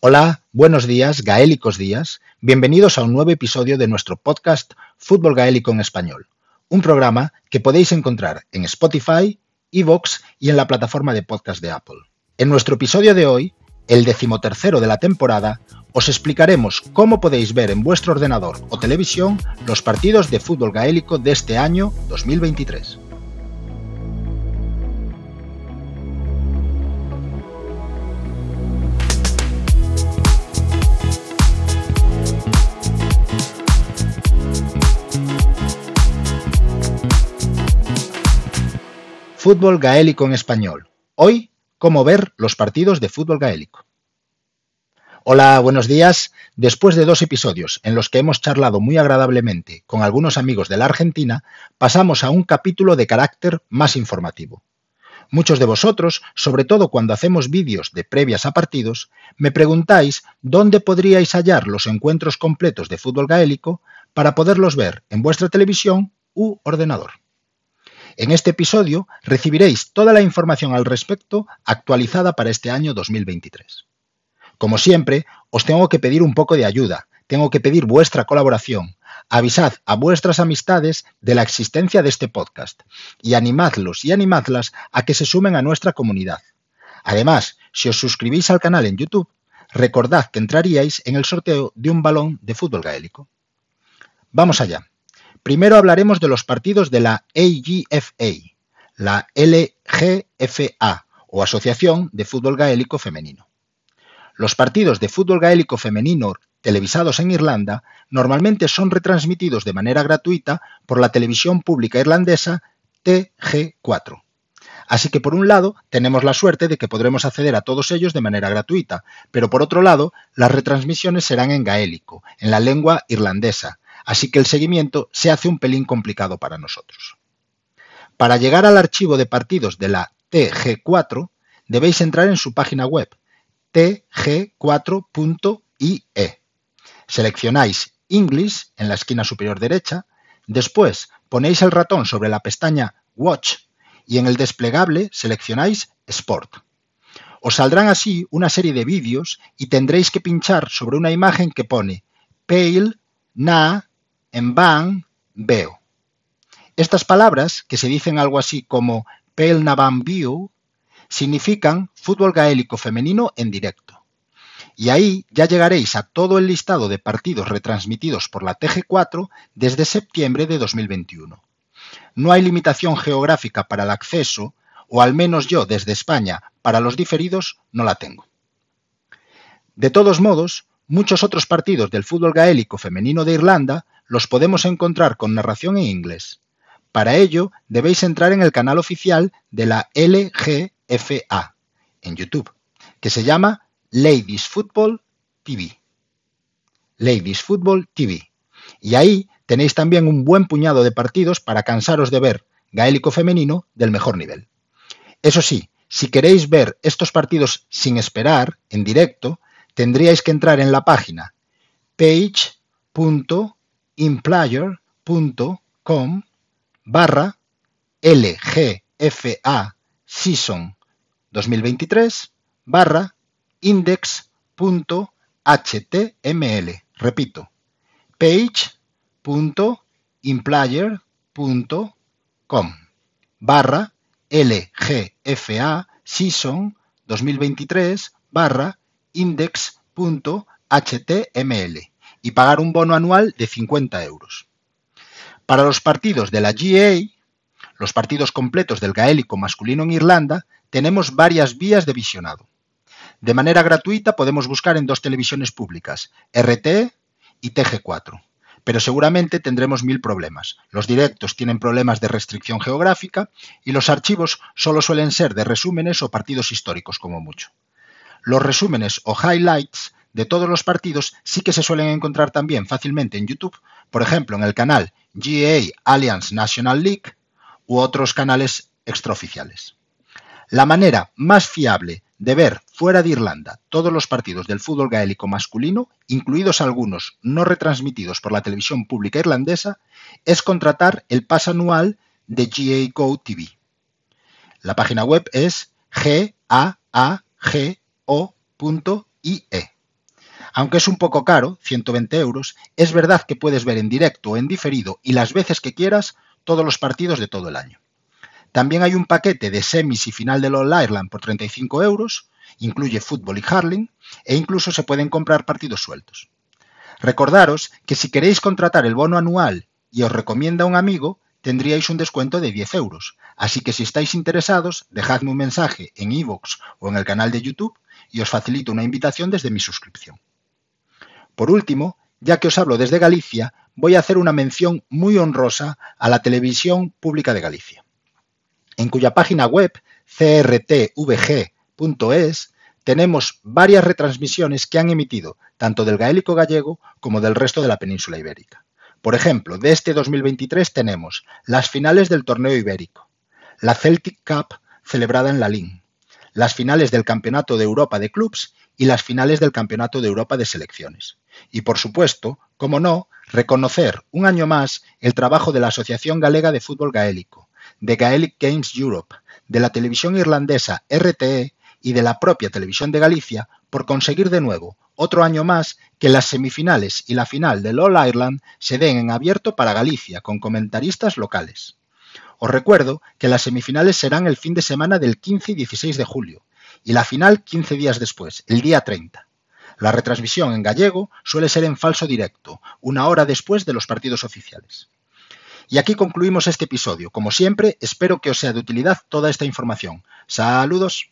Hola, buenos días, gaélicos días. Bienvenidos a un nuevo episodio de nuestro podcast Fútbol Gaélico en Español, un programa que podéis encontrar en Spotify, Evox y en la plataforma de podcast de Apple. En nuestro episodio de hoy, el decimotercero de la temporada, os explicaremos cómo podéis ver en vuestro ordenador o televisión los partidos de fútbol gaélico de este año 2023. Fútbol gaélico en español. Hoy, cómo ver los partidos de fútbol gaélico. Hola, buenos días. Después de dos episodios en los que hemos charlado muy agradablemente con algunos amigos de la Argentina, pasamos a un capítulo de carácter más informativo. Muchos de vosotros, sobre todo cuando hacemos vídeos de previas a partidos, me preguntáis dónde podríais hallar los encuentros completos de fútbol gaélico para poderlos ver en vuestra televisión u ordenador. En este episodio recibiréis toda la información al respecto actualizada para este año 2023. Como siempre, os tengo que pedir un poco de ayuda, tengo que pedir vuestra colaboración. Avisad a vuestras amistades de la existencia de este podcast y animadlos y animadlas a que se sumen a nuestra comunidad. Además, si os suscribís al canal en YouTube, recordad que entraríais en el sorteo de un balón de fútbol gaélico. Vamos allá. Primero hablaremos de los partidos de la AGFA, la LGFA o Asociación de Fútbol Gaélico Femenino. Los partidos de fútbol gaélico femenino televisados en Irlanda normalmente son retransmitidos de manera gratuita por la televisión pública irlandesa TG4. Así que por un lado tenemos la suerte de que podremos acceder a todos ellos de manera gratuita, pero por otro lado las retransmisiones serán en gaélico, en la lengua irlandesa, así que el seguimiento se hace un pelín complicado para nosotros. Para llegar al archivo de partidos de la TG4, debéis entrar en su página web tg4.ie. Seleccionáis English en la esquina superior derecha, después ponéis el ratón sobre la pestaña Watch y en el desplegable seleccionáis Sport. Os saldrán así una serie de vídeos y tendréis que pinchar sobre una imagen que pone Pale Na en van veo. Estas palabras, que se dicen algo así como Pel Navan View, significan fútbol gaélico femenino en directo. Y ahí ya llegaréis a todo el listado de partidos retransmitidos por la TG4 desde septiembre de 2021. No hay limitación geográfica para el acceso, o al menos yo desde España para los diferidos no la tengo. De todos modos, muchos otros partidos del fútbol gaélico femenino de Irlanda los podemos encontrar con narración en inglés. Para ello, debéis entrar en el canal oficial de la LGFA en YouTube, que se llama Ladies Football TV. Ladies Football TV. Y ahí tenéis también un buen puñado de partidos para cansaros de ver gaélico femenino del mejor nivel. Eso sí, si queréis ver estos partidos sin esperar, en directo, tendríais que entrar en la página page.com implayer.com barra LGFA Season 2023 barra index.html. Repito, page.implayer.com barra LGFA Season 2023 barra index.html y pagar un bono anual de 50 euros. Para los partidos de la GA, los partidos completos del gaélico masculino en Irlanda, tenemos varias vías de visionado. De manera gratuita podemos buscar en dos televisiones públicas, RT y TG4, pero seguramente tendremos mil problemas. Los directos tienen problemas de restricción geográfica y los archivos solo suelen ser de resúmenes o partidos históricos como mucho. Los resúmenes o highlights de todos los partidos sí que se suelen encontrar también fácilmente en YouTube, por ejemplo en el canal GA Alliance National League u otros canales extraoficiales. La manera más fiable de ver fuera de Irlanda todos los partidos del fútbol gaélico masculino, incluidos algunos no retransmitidos por la televisión pública irlandesa, es contratar el pas anual de GA Go TV. La página web es gaago.ie. Aunque es un poco caro, 120 euros, es verdad que puedes ver en directo o en diferido y las veces que quieras todos los partidos de todo el año. También hay un paquete de semis y final del All Ireland por 35 euros, incluye fútbol y hurling, e incluso se pueden comprar partidos sueltos. Recordaros que si queréis contratar el bono anual y os recomienda un amigo, tendríais un descuento de 10 euros. Así que si estáis interesados, dejadme un mensaje en iVoox o en el canal de YouTube y os facilito una invitación desde mi suscripción. Por último, ya que os hablo desde Galicia, voy a hacer una mención muy honrosa a la Televisión Pública de Galicia, en cuya página web crtvg.es tenemos varias retransmisiones que han emitido tanto del gaélico gallego como del resto de la península ibérica. Por ejemplo, de este 2023 tenemos las finales del torneo ibérico, la Celtic Cup celebrada en Lalín, las finales del Campeonato de Europa de Clubs y las finales del Campeonato de Europa de Selecciones. Y por supuesto, como no, reconocer un año más el trabajo de la Asociación Galega de Fútbol Gaélico, de Gaelic Games Europe, de la televisión irlandesa RTE y de la propia televisión de Galicia por conseguir de nuevo, otro año más, que las semifinales y la final del All Ireland se den en abierto para Galicia con comentaristas locales. Os recuerdo que las semifinales serán el fin de semana del 15 y 16 de julio y la final 15 días después, el día 30. La retransmisión en gallego suele ser en falso directo, una hora después de los partidos oficiales. Y aquí concluimos este episodio. Como siempre, espero que os sea de utilidad toda esta información. Saludos.